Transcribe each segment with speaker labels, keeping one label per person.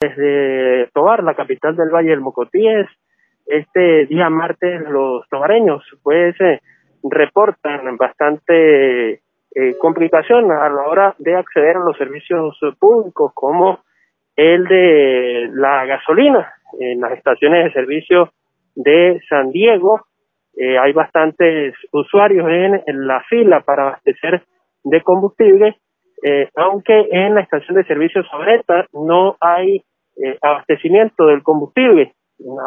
Speaker 1: Desde Tobar, la capital del Valle del Mocotíes, este día martes los tobareños pues eh, reportan bastante eh, complicación a la hora de acceder a los servicios públicos como el de la gasolina en las estaciones de servicio de San Diego. Eh, hay bastantes usuarios en, la fila para abastecer de combustible, eh, aunque en la estación de servicio Sobreta no hay eh, abastecimiento del combustible.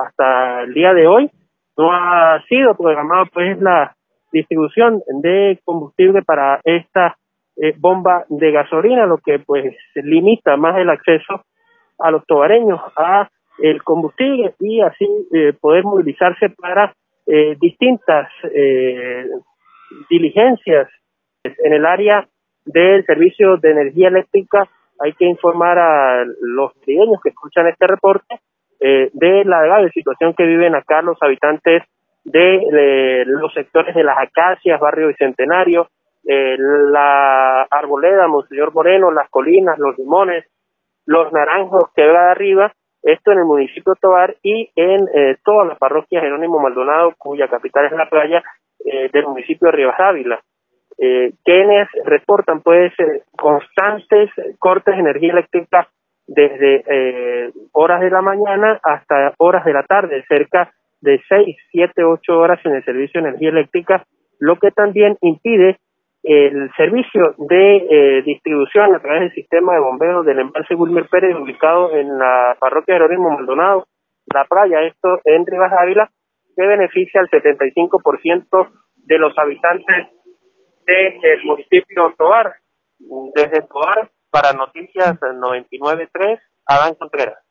Speaker 1: Hasta el día de hoy no ha sido programado pues la distribución de combustible para esta eh, bomba de gasolina, lo que pues limita más el acceso a los tobareños a el combustible y así eh, poder movilizarse para eh, distintas diligencias en el área del servicio de energía eléctrica. Hay que informar a los trigueños que escuchan este reporte eh, de la grave situación que viven acá los habitantes de, los sectores de las acacias, barrio bicentenario, eh, la arboleda, Monseñor Moreno, las colinas, los limones, los naranjos, que va arriba, esto en el municipio de Tobar y en eh, toda la parroquia Jerónimo Maldonado, cuya capital es la playa eh, del municipio de Rivas Ávila. Eh, quienes reportan pues eh, constantes cortes de energía eléctrica desde eh, horas de la mañana hasta horas de la tarde, cerca de 6, 7, 8 horas en el servicio de energía eléctrica, lo que también impide el servicio de eh, distribución a través del sistema de bombeo del embalse Wilmer Pérez ubicado en la parroquia Jerónimo Maldonado, la playa, esto en Rivas Ávila, que beneficia al 75% de los habitantes del municipio Tobar. Desde Tobar, para Noticias 99.3, Adán Contreras.